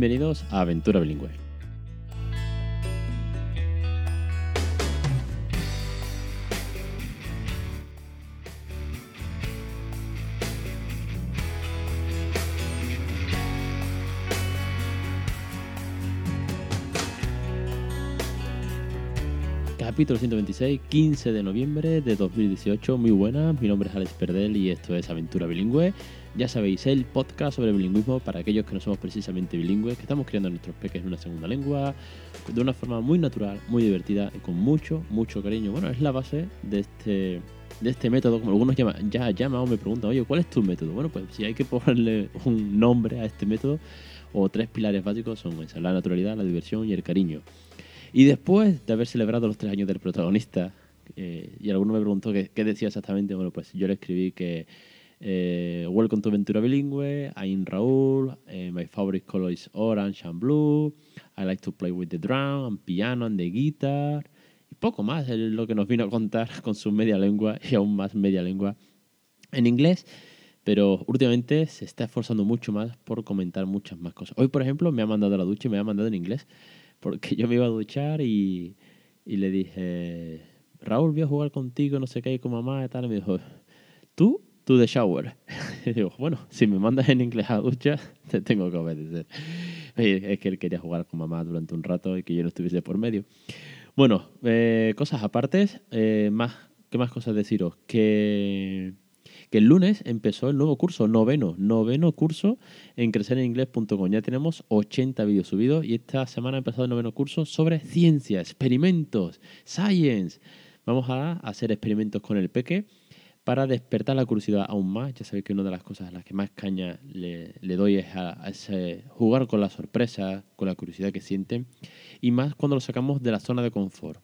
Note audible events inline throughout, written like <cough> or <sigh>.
Bienvenidos a Aventura Bilingüe. Capítulo 126, 15 de noviembre de 2018. Muy buenas, mi nombre es Alex Perdel y esto es Aventura Bilingüe. Ya sabéis, el podcast sobre bilingüismo para aquellos que no somos precisamente bilingües, que estamos criando a nuestros peques en una segunda lengua, de una forma muy natural, muy divertida y con mucho, mucho cariño. Bueno, es la base de este, de este método, como algunos llaman, ya llaman o me preguntan, oye, ¿cuál es tu método? Bueno, pues si hay que ponerle un nombre a este método, o tres pilares básicos son la naturalidad, la diversión y el cariño. Y después de haber celebrado los tres años del protagonista, eh, y alguno me preguntó qué, decía exactamente, bueno, pues yo le escribí que eh, Welcome to Aventura Bilingüe, I'm Raúl, eh, my favorite color is orange and blue, I like to play with the drum and piano and the guitar, y poco más es lo que nos vino a contar <laughs> con su media lengua y aún más media lengua en inglés pero últimamente se está esforzando mucho más por comentar muchas más cosas. Hoy, por ejemplo, me ha mandado a la ducha y me ha mandado en inglés porque yo me iba a duchar y, y le dije, Raúl, voy a jugar contigo, no sé qué, con mamá y tal. Y me dijo, ¿tú? Tú de shower. <laughs> y digo, bueno, si me mandas en inglés a ducha, <laughs> te tengo que obedecer. es que él quería jugar con mamá durante un rato y que yo no estuviese por medio. Bueno, eh, cosas apartes, eh, más, ¿qué más cosas deciros? Que que el lunes empezó el nuevo curso, noveno, noveno curso en crecereninglés.com. Ya tenemos 80 vídeos subidos y esta semana ha empezado el noveno curso sobre ciencia, experimentos, science. Vamos a hacer experimentos con el peque para despertar la curiosidad aún más. Ya sabéis que una de las cosas a las que más caña le, doy es a, jugar con la sorpresa, con la curiosidad que sienten y más cuando lo sacamos de la zona de confort.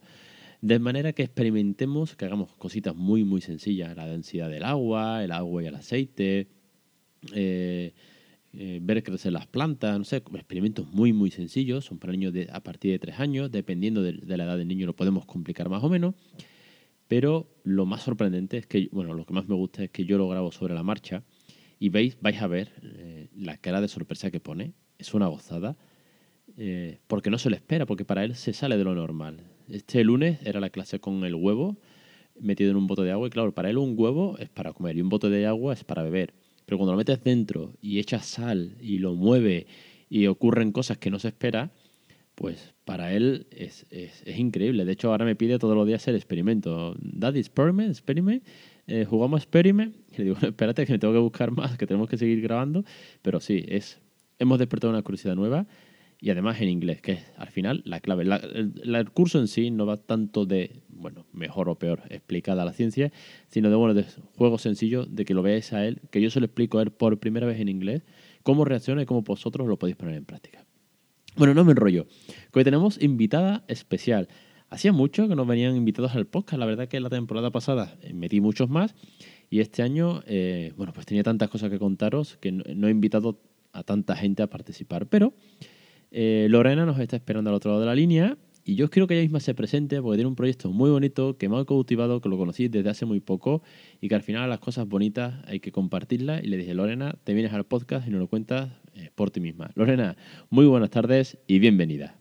De manera que experimentemos, que hagamos cositas muy, muy sencillas, la densidad del agua, el agua y el aceite, eh, eh, ver crecer las plantas, no sé, experimentos muy, muy sencillos, son para niños de, a partir de tres años, dependiendo de, la edad del niño lo podemos complicar más o menos, pero lo más sorprendente es que, bueno, lo que más me gusta es que yo lo grabo sobre la marcha y veis, vais a ver eh, la cara de sorpresa que pone, es una gozada, porque no se lo espera, porque para él se sale de lo normal este lunes era la clase con el huevo metido en un bote de agua y claro, para él un huevo es para comer y un bote de agua es para beber. Pero cuando lo metes dentro y echas sal y lo mueve y ocurren cosas que no se espera, pues para él es, increíble. De hecho, ahora me pide todos los días el experimento. Daddy, experiment, experiment. Eh, jugamos experiment. Y le digo, espérate que me tengo que buscar más, que tenemos que seguir grabando. Pero sí, es, hemos despertado una curiosidad nueva y además en inglés, que es al final la clave. el, curso en sí no va tanto de, bueno, mejor o peor explicada la ciencia, sino de, bueno, de juego sencillo, de que lo veáis a él, que yo se lo explico a él por primera vez en inglés, cómo reacciona y cómo vosotros lo podéis poner en práctica. Bueno, no me enrollo, hoy tenemos invitada especial. Hacía mucho que nos venían invitados al podcast, la verdad que la temporada pasada metí muchos más y este año, eh, bueno, pues tenía tantas cosas que contaros que no he invitado a tanta gente a participar, pero... Eh, Lorena nos está esperando al otro lado de la línea y yo quiero que ella misma se presente porque tiene un proyecto muy bonito que me ha cautivado, que lo conocí desde hace muy poco y que al final las cosas bonitas hay que compartirlas. Y le dije, Lorena, te vienes al podcast y nos lo cuentas eh, por ti misma. Lorena, muy buenas tardes y bienvenida.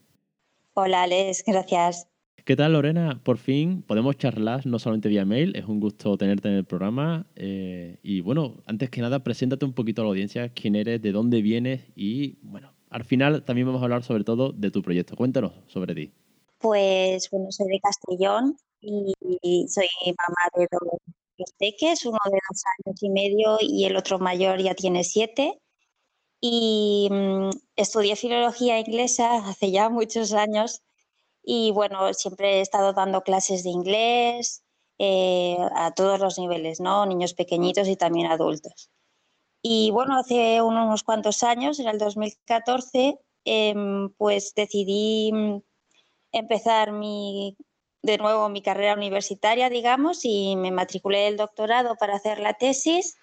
Hola, Alex, gracias. ¿Qué tal, Lorena? Por fin podemos charlar, no solamente vía mail, es un gusto tenerte en el programa. Eh, y bueno, antes que nada, preséntate un poquito a la audiencia, quién eres, de dónde vienes y, bueno, al final también vamos a hablar sobre todo de tu proyecto. Cuéntanos sobre ti. Pues bueno, soy de Castellón y soy mamá de dos peques, uno de dos años y medio y el otro mayor ya tiene siete. Y mm, estudié filología inglesa hace ya muchos años y bueno, siempre he estado dando clases de inglés eh, a todos los niveles, ¿no? Niños pequeñitos y también adultos. Y bueno, hace unos cuantos años, en el 2014, em, pues decidí mm, empezar mi, de nuevo mi carrera universitaria, digamos, y me matriculé el doctorado para hacer la tesis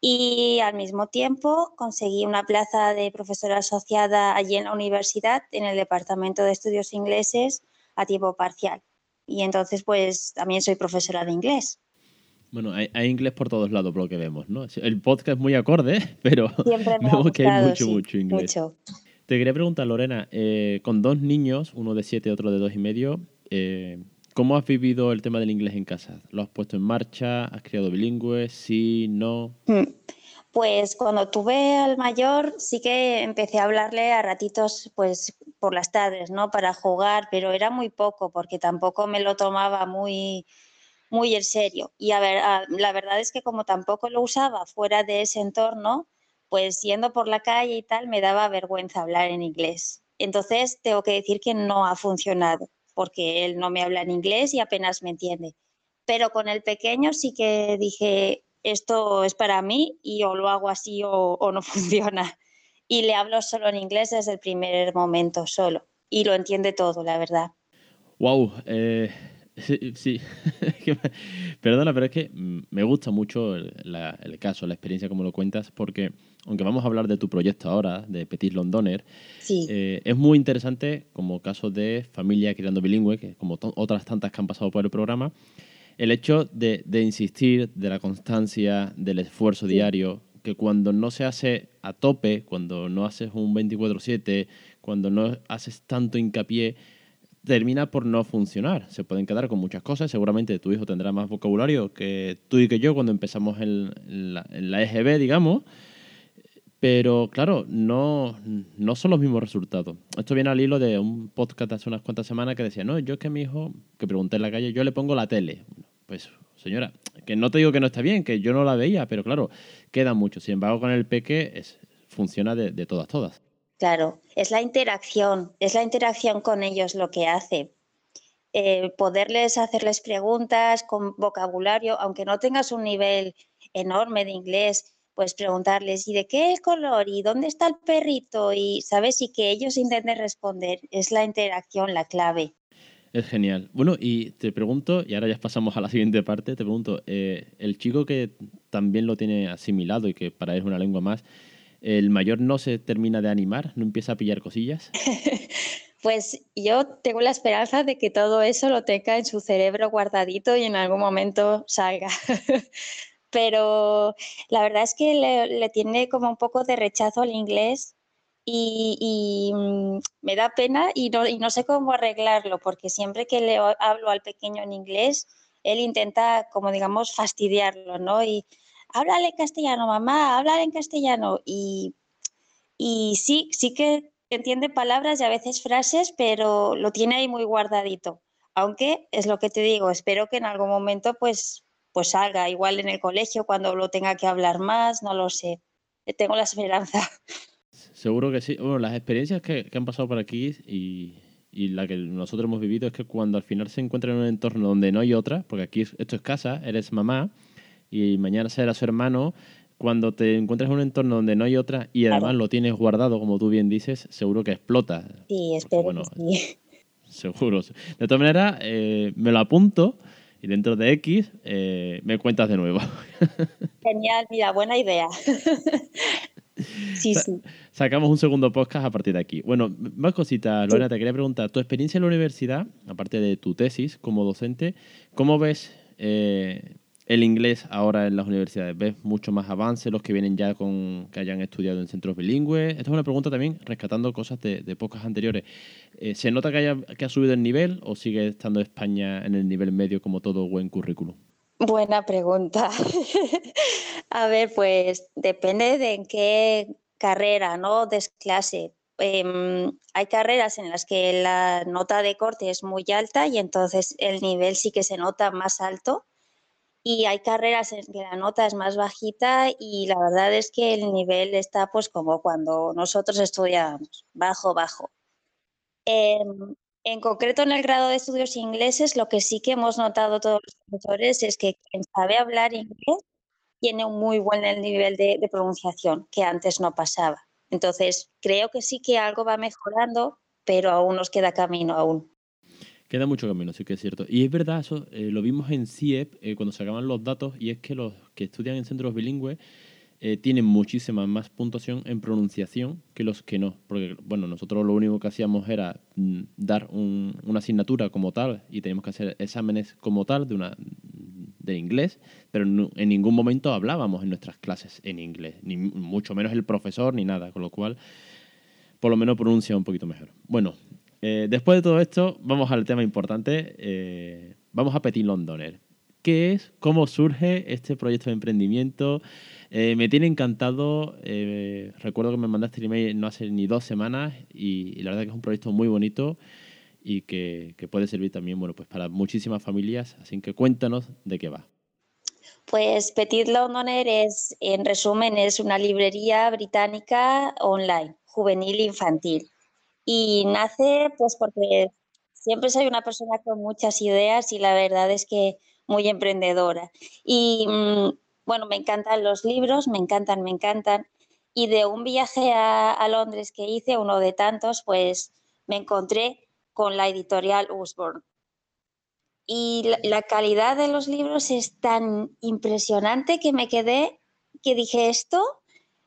y al mismo tiempo conseguí una plaza de profesora asociada allí en la universidad, en el Departamento de Estudios Ingleses, a tiempo parcial. Y entonces, pues también soy profesora de inglés. Bueno, hay, inglés por todos lados, por lo que vemos, ¿no? El podcast es muy acorde, <laughs> pero Siempre <laughs> me vemos que hay mucho, mucho inglés. Te quería preguntar, Lorena, eh, con dos niños, uno de siete, otro de dos y medio, eh, ¿cómo has vivido el tema del inglés en casa? ¿Lo has puesto en marcha? ¿Has criado bilingüe? ¿Sí? ¿No? Mm. Pues cuando tuve al mayor sí que empecé a hablarle a ratitos pues por las tardes, ¿no? Para jugar, pero era muy poco porque tampoco me lo tomaba muy muy en serio. Y a ver, la verdad es que como tampoco lo usaba fuera de ese entorno, pues yendo por la calle y tal, me daba vergüenza hablar en inglés. Entonces, tengo que decir que no ha funcionado, porque él no me habla en inglés y apenas me entiende. Pero con el pequeño sí que dije, esto es para mí y o lo hago así o, no <laughs> funciona. Y le hablo solo en inglés desde el primer momento, solo. Y lo entiende todo, la verdad. Wow, Sí, sí. <laughs> perdona, pero es que me gusta mucho el, caso, la experiencia como lo cuentas, porque aunque vamos a hablar de tu proyecto ahora, de Petit Londoner, eh, es muy interesante como caso de familia criando bilingüe, que como otras tantas que han pasado por el programa, el hecho de, insistir, de la constancia, del esfuerzo diario, que cuando no se hace a tope, cuando no haces un 24/7, cuando no haces tanto hincapié, termina por no funcionar. Se pueden quedar con muchas cosas. Seguramente tu hijo tendrá más vocabulario que tú y que yo cuando empezamos en la, EGB, digamos. Pero claro, no, no son los mismos resultados. Esto viene al hilo de un podcast hace unas cuantas semanas que decía, no, yo es que mi hijo, que pregunté en la calle, yo le pongo la tele. Pues, señora, que no te digo que no está bien, que yo no la veía, pero claro, queda mucho. Sin embargo, con el peque es, funciona de, de todas, todas. Claro, es la interacción, es la interacción con ellos lo que hace. Eh, poderles hacerles preguntas con vocabulario, aunque no tengas un nivel enorme de inglés, pues preguntarles, ¿y de qué es color? ¿Y dónde está el perrito? Y, ¿sabes? Y que ellos intenten responder. Es la interacción la clave. Es genial. Bueno, y te pregunto, y ahora ya pasamos a la siguiente parte, te pregunto, eh, el chico que también lo tiene asimilado y que para él es una lengua más, el mayor no se termina de animar, no empieza a pillar cosillas? <laughs> Pues yo tengo la esperanza de que todo eso lo tenga en su cerebro guardadito y en algún momento salga. <laughs> Pero la verdad es que le, tiene como un poco de rechazo al inglés y, mm, me da pena y no, sé cómo arreglarlo, porque siempre que le hablo al pequeño en inglés, él intenta, como digamos, fastidiarlo, ¿no? Y háblale castellano, mamá, háblale en castellano. Y, y sí, sí que entiende palabras y a veces frases, pero lo tiene ahí muy guardadito. Aunque es lo que te digo, espero que en algún momento pues, pues salga, igual en el colegio, cuando lo tenga que hablar más, no lo sé. Tengo la esperanza. Seguro que sí. Bueno, las experiencias que, que han pasado por aquí y, y la que nosotros hemos vivido es que cuando al final se encuentra en un entorno donde no hay otra, porque aquí esto es casa, eres mamá, y mañana será su hermano, cuando te encuentras en un entorno donde no hay otra y además lo tienes guardado, como tú bien dices, seguro que explota. Sí, espero sí. <laughs> Seguro. De todas maneras, eh, me lo apunto y dentro de X eh, me cuentas de nuevo. <laughs> Genial, mira, buena idea. <laughs> sí, sí. Sacamos un segundo podcast a partir de aquí. Bueno, más cositas, Lorena, te quería preguntar, tu experiencia en la universidad, aparte de tu tesis como docente, ¿cómo ves eh, el inglés ahora en las universidades? ¿Ves mucho más avance los que vienen ya con que hayan estudiado en centros bilingües? Esta es una pregunta también rescatando cosas de, de pocas anteriores. Eh, ¿Se nota que, haya, que ha subido el nivel o sigue estando España en el nivel medio como todo buen currículum? Buena pregunta. <laughs> A ver, pues depende de en qué carrera, ¿no? Desclase. Em, hay carreras en las que la nota de corte es muy alta y entonces el nivel sí que se nota más alto y hay carreras en que la nota es más bajita y la verdad es que el nivel está pues como cuando nosotros estudiábamos, bajo, bajo. Em, en concreto en el grado de estudios ingleses, lo que sí que hemos notado todos los profesores es que quien sabe hablar inglés tiene un muy buen nivel de, de pronunciación, que antes no pasaba. Entonces, creo que sí que algo va mejorando, pero aún nos queda camino aún. Queda mucho camino, sí que es cierto. Y es verdad, eso eh, lo vimos en CIEP eh, cuando sacaban los datos, y es que los que estudian en centros bilingües eh, tienen muchísima más puntuación en pronunciación que los que no. Porque, bueno, nosotros lo único que hacíamos era mm, dar una asignatura como tal y teníamos que hacer exámenes como tal de, una, de inglés, pero en ningún momento hablábamos en nuestras clases en inglés, ni mucho menos el profesor ni nada, con lo cual por lo menos pronuncia un poquito mejor. Bueno, eh, después de todo esto, vamos al tema importante. Eh, vamos a Petit Londoner. ¿Qué es? ¿Cómo surge este proyecto de emprendimiento? Eh, me tiene encantado. recuerdo que me mandaste el email no hace ni dos semanas y, la verdad que es un proyecto muy bonito y que, puede servir también bueno, pues para muchísimas familias. Así que cuéntanos de qué va. Pues Petit Londoner es, en resumen, es una librería británica online, juvenil e infantil. Y nace pues porque siempre soy una persona con muchas ideas y la verdad es que muy emprendedora. Y mm, bueno, me encantan los libros, me encantan, me encantan. Y de un viaje a, Londres que hice, uno de tantos, pues me encontré con la editorial Usborne y la, calidad de los libros es tan impresionante que me quedé, que dije esto,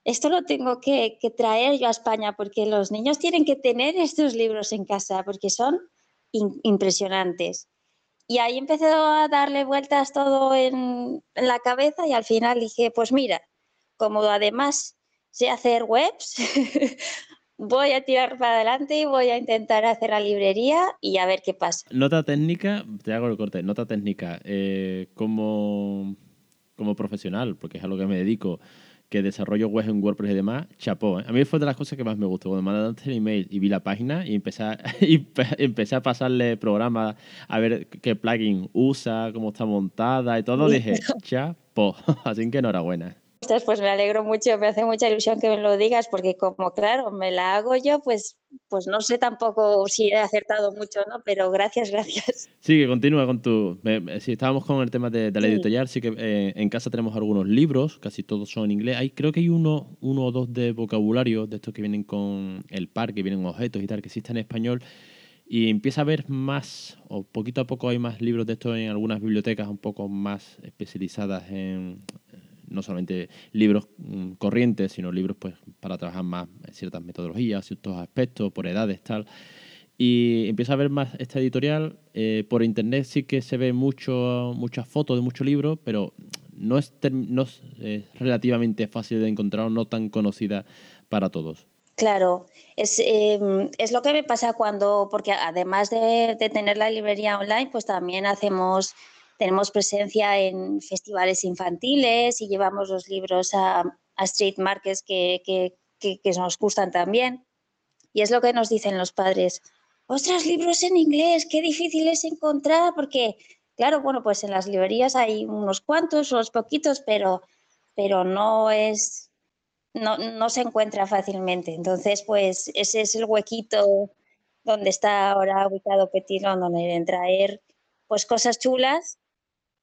esto lo tengo que, traer yo a España porque los niños tienen que tener estos libros en casa porque son impresionantes. Y ahí empecé a darle vueltas todo en, en la cabeza y al final dije, pues mira, como además sé hacer webs, <laughs> voy a tirar para adelante y voy a intentar hacer la librería y a ver qué pasa. Nota técnica, te hago el corte, nota técnica, eh, como, como profesional, porque es a lo que me dedico, que desarrollo web en WordPress y demás, chapó. ¿eh? A mí fue de las cosas que más me gustó. Cuando mandaste el email y vi la página y empecé a, <laughs> y empecé a pasarle programas a ver qué plugin usa, cómo está montada y todo, dije, chapó. <laughs> Así que enhorabuena pues me alegro mucho, me hace mucha ilusión que me lo digas, porque como claro, me la hago yo, pues, pues no sé tampoco si he acertado mucho, ¿no? Pero gracias, gracias. Sí, que continúa con tu... Si estábamos con el tema de, la editorial, sí que eh, en casa tenemos algunos libros, casi todos son en inglés. Hay, creo que hay uno, uno o dos de vocabulario, de estos que vienen con el par, que vienen objetos y tal, que existen en español. Y empieza a haber más, o poquito a poco hay más libros de estos en algunas bibliotecas un poco más especializadas en, no solamente libros mm, corrientes, sino libros pues para trabajar más ciertas metodologías, ciertos aspectos, por edades, tal. Y empieza a ver más esta editorial. Eh, por internet sí que se ve mucho, muchas fotos de muchos libros, pero no es, no es relativamente fácil de encontrar, no tan conocida para todos. Claro, es, em, es, lo que me pasa cuando, porque además de, de, tener la librería online, pues también hacemos tenemos presencia en festivales infantiles y llevamos los libros a, street markets que, nos gustan también. Y es lo que nos dicen los padres. Ostras, libros en inglés, qué difícil es encontrar, porque, claro, bueno, pues en las librerías hay unos cuantos, unos poquitos, pero, pero no es, no, no se encuentra fácilmente. Entonces, pues ese es el huequito donde está ahora ubicado Petit donde en traer pues cosas chulas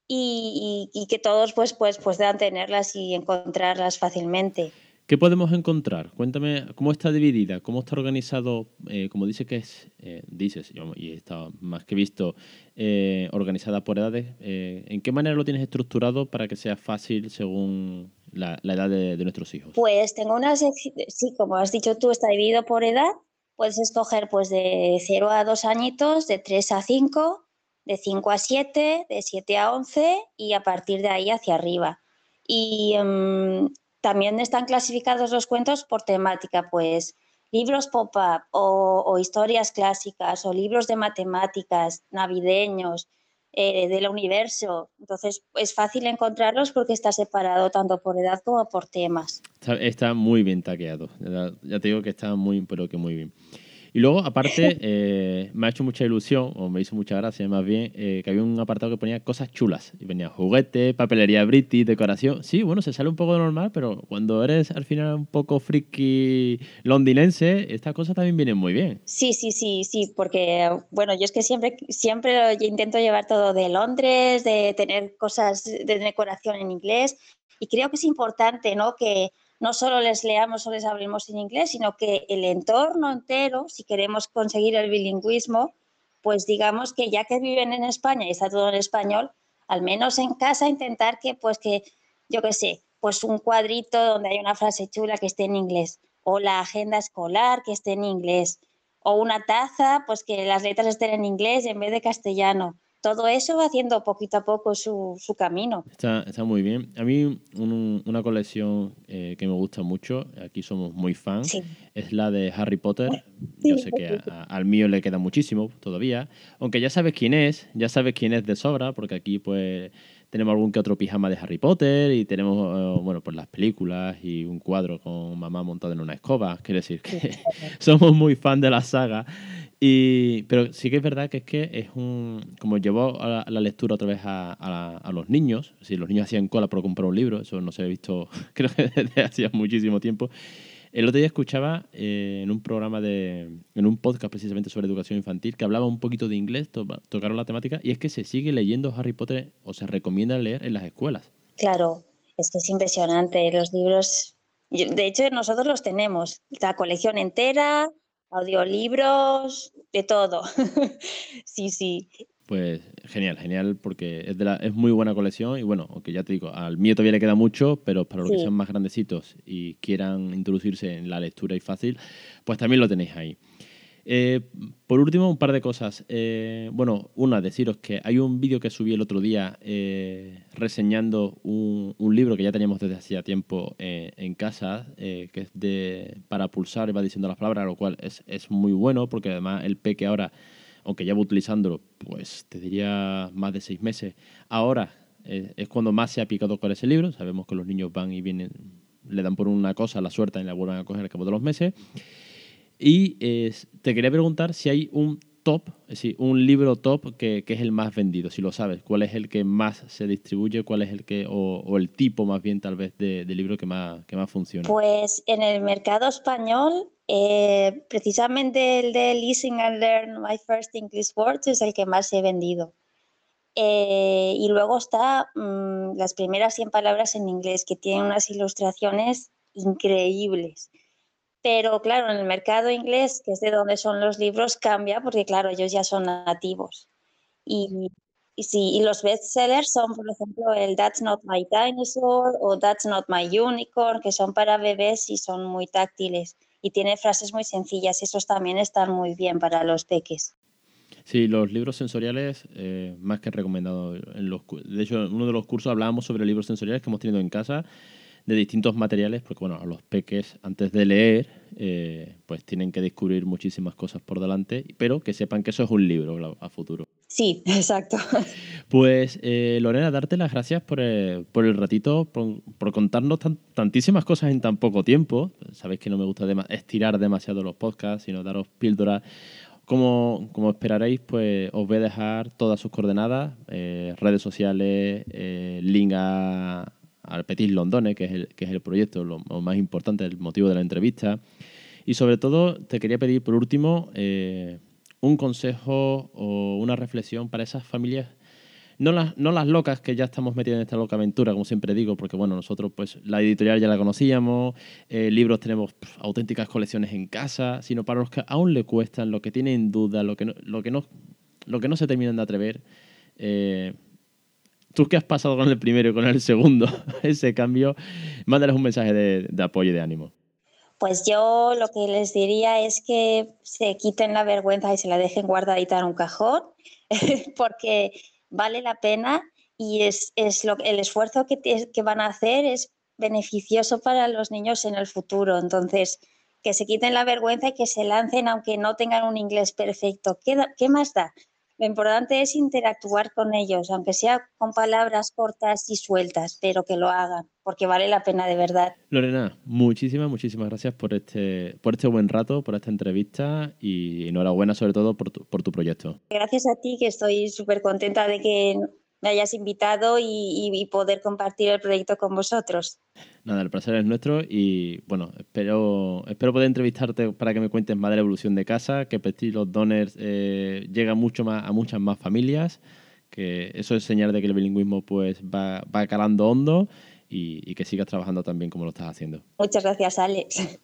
y, que todos pues, pues, pues puedan tenerlas y encontrarlas fácilmente. ¿Qué podemos encontrar? Cuéntame cómo está dividida, cómo está organizado, eh, como dice que es, eh, dices, y está más que visto, eh, organizada por edades. ¿En qué manera lo tienes estructurado para que sea fácil según la, edad de, de, nuestros hijos? Pues tengo una sección, sí, como has dicho tú, está dividido por edad. Puedes escoger pues de 0 a 2 añitos, de 3 a 5, de 5 a 7, de 7 a 11 y a partir de ahí hacia arriba. Y em, también están clasificados los cuentos por temática, pues libros pop-up o, historias clásicas o libros de matemáticas, navideños, eh, del universo. Entonces es fácil encontrarlos porque está separado tanto por edad como por temas. Está, muy bien taqueado. Ya, te digo que está muy, pero que muy bien. Y luego, aparte, eh, me ha hecho mucha ilusión, o me hizo mucha gracia más bien, eh, que había un apartado que ponía cosas chulas. Y venía juguete, papelería british, decoración. Sí, bueno, se sale un poco de normal, pero cuando eres al final un poco friki londinense, estas cosas también vienen muy bien. Sí, sí, sí, sí, porque, bueno, yo es que siempre, siempre intento llevar todo de Londres, de tener cosas de decoración en inglés. Y creo que es importante, ¿no? Que no solo les leamos o les hablemos en inglés, sino que el entorno entero, si queremos conseguir el bilingüismo, pues digamos que ya que viven en España y está todo en español, al menos en casa intentar que, pues que, yo qué sé, pues un cuadrito donde hay una frase chula que esté en inglés, o la agenda escolar que esté en inglés, o una taza, pues que las letras estén en inglés en vez de castellano. Todo eso va haciendo poquito a poco su, su camino. Está, está, muy bien. A mí una colección eh, que me gusta mucho, aquí somos muy fans, es la de Harry Potter. Yo sé que al mío le queda muchísimo todavía, aunque ya sabes quién es, ya sabes quién es de sobra, porque aquí pues tenemos algún que otro pijama de Harry Potter y tenemos, eh, bueno, pues las películas y un cuadro con mamá montado en una escoba. Quiere decir que <laughs> somos muy fan de la saga y, pero sí que es verdad que es que es un. Como llevó a la, lectura otra vez a, a, los niños, si los niños hacían cola por comprar un libro, eso no se ha visto, <laughs> creo que desde hacía muchísimo tiempo. El otro día escuchaba eh, en un programa de. en un podcast precisamente sobre educación infantil que hablaba un poquito de inglés, tocaron la temática, y es que se sigue leyendo Harry Potter o se recomienda leer en las escuelas. Claro, es que es impresionante. Los libros. de hecho, nosotros los tenemos, la colección entera, audiolibros, de todo. <laughs> sí, sí. Pues genial, genial, porque es, de la, es muy buena colección y bueno, aunque ya te digo, al mío todavía le queda mucho, pero para los que son más grandecitos y quieran introducirse en la lectura y fácil, pues también lo tenéis ahí. Eh, por último, un par de cosas. Eh, bueno, una, deciros que hay un vídeo que subí el otro día eh, reseñando un, libro que ya teníamos desde hacía tiempo en casa, que es de para pulsar y va diciendo las palabras, lo cual es, es muy bueno porque además el peque ahora, aunque ya va utilizándolo, pues te diría más de seis meses, ahora es cuando más se ha picado con ese libro. Sabemos que los niños van y vienen, le dan por una cosa la suerte y la vuelven a coger al cabo de los meses. Y te quería preguntar si hay un top, es decir, un libro top que, es el más vendido, si lo sabes. ¿Cuál es el que más se distribuye? ¿Cuál es el que, o, el tipo más bien tal vez de, libro que más, que más funciona? Pues en el mercado español, eh, precisamente el de Listen and Learn My First English Words es el que más he vendido. Eh, y luego está mm, las primeras 100 palabras en inglés, que tienen unas ilustraciones increíbles. Pero claro, en el mercado inglés, que es de donde son los libros, cambia porque claro, ellos ya son nativos. Y, y sí, y los bestsellers son, por ejemplo, el That's Not My Dinosaur o That's Not My Unicorn, que son para bebés y son muy táctiles. Y tiene frases muy sencillas, esos también están muy bien para los peques. Sí, los libros sensoriales, eh, más que recomendados. de hecho, en uno de los cursos hablábamos sobre libros sensoriales que hemos tenido en casa de distintos materiales, porque bueno, los peques antes de leer, eh, pues tienen que descubrir muchísimas cosas por delante, pero que sepan que eso es un libro a futuro. Sí, <laughs> exacto. Pues eh, Lorena, darte las gracias por, el, ratito, por, contarnos tantísimas cosas en tan poco tiempo. Sabéis que no me gusta estirar demasiado los podcasts, sino daros píldoras. Como, como, esperaréis, pues os voy a dejar todas sus coordenadas, eh, redes sociales, link a, al Petit Londone, que es el, que es el proyecto, lo, más importante, el motivo de la entrevista. Y sobre todo, te quería pedir, por último, eh, un consejo o una reflexión para esas familias, no las, no las locas que ya estamos metidas en esta loca aventura, como siempre digo, porque bueno, nosotros pues la editorial ya la conocíamos, eh, libros tenemos auténticas colecciones en casa, sino para los que aún le cuestan, lo que tienen duda, lo que no, lo que no, lo que no se terminan de atrever. Eh, tú qué has pasado con el primero y con el segundo, <laughs> ese cambio, mándales un mensaje de, apoyo y de ánimo. Pues yo lo que les diría es que se quiten la vergüenza y se la dejen guardadita en un cajón, <laughs> porque vale la pena y es, lo, el esfuerzo que, que van a hacer es beneficioso para los niños en el futuro. Entonces, que se quiten la vergüenza y que se lancen aunque no tengan un inglés perfecto. ¿Qué, qué más da? Lo importante es interactuar con ellos, aunque sea con palabras cortas y sueltas, pero que lo hagan, porque vale la pena de verdad. Lorena, muchísimas, muchísimas gracias por este, por este buen rato, por esta entrevista y enhorabuena sobre todo por tu, por tu proyecto. Gracias a ti, que estoy súper contenta de que me hayas invitado y, poder compartir el proyecto con vosotros. Nada, el placer es nuestro y bueno, espero, espero poder entrevistarte para que me cuentes más de la evolución de casa, que Petit los Donors eh, llega mucho más a muchas más familias, que eso es señal de que el bilingüismo pues va, va calando hondo y, y que sigas trabajando también como lo estás haciendo. Muchas gracias, Alex.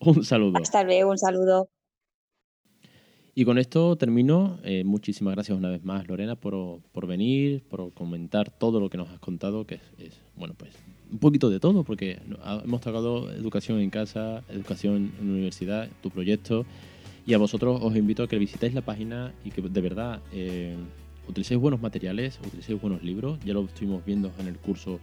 Un saludo. Hasta luego, un saludo. Y con esto termino. Eh, muchísimas gracias una vez más, Lorena, por, por, venir, por comentar todo lo que nos has contado, que es, bueno, pues un poquito de todo, porque hemos tocado educación en casa, educación en la universidad, tu proyecto, y a vosotros os invito a que visitéis la página y que de verdad eh, utilicéis buenos materiales, utilicéis buenos libros. Ya lo estuvimos viendo en el curso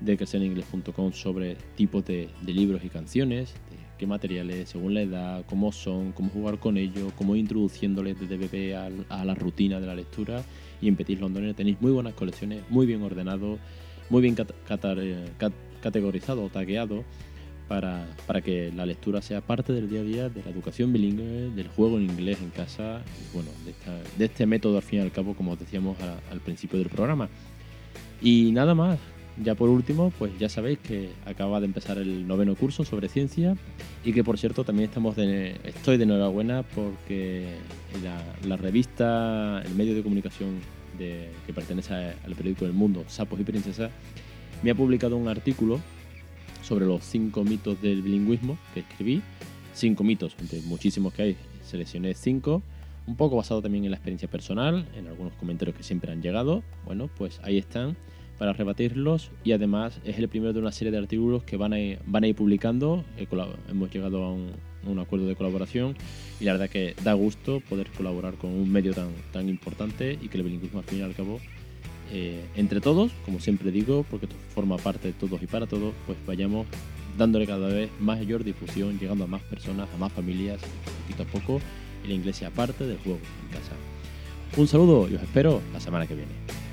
de crecereningles.com sobre tipos de, libros y canciones, qué materiales, según la edad, cómo son, cómo jugar con ellos, cómo introduciéndoles desde bebé a, la rutina de la lectura. Y en Petit London tenéis muy buenas colecciones, muy bien ordenado, muy bien eh, categorizado o tagueado para, para, que la lectura sea parte del día a día de la educación bilingüe, del juego en inglés en casa, y bueno, de, este método al fin y al cabo, como decíamos al principio del programa. Y nada más, ya por último, pues ya sabéis que acaba de empezar el noveno curso sobre ciencia y que por cierto también estamos de, estoy de enhorabuena porque la, la revista, el medio de comunicación de, que pertenece al periódico del Mundo, Sapos y Princesas, me ha publicado un artículo sobre los cinco mitos del bilingüismo que escribí. Cinco mitos, entre muchísimos que hay, seleccioné cinco. Un poco basado también en la experiencia personal, en algunos comentarios que siempre han llegado. Bueno, pues ahí están para rebatirlos y además es el primero de una serie de artículos que van a ir, van a ir publicando. Hemos llegado a un, acuerdo de colaboración y la verdad que da gusto poder colaborar con un medio tan, tan importante y que el bilingüismo al fin y al cabo, eh, entre todos, como siempre digo, porque forma parte de todos y para todos, pues vayamos dándole cada vez mayor difusión, llegando a más personas, a más familias, poquito a poco, la inglés sea parte del juego en casa. Un saludo y os espero la semana que viene.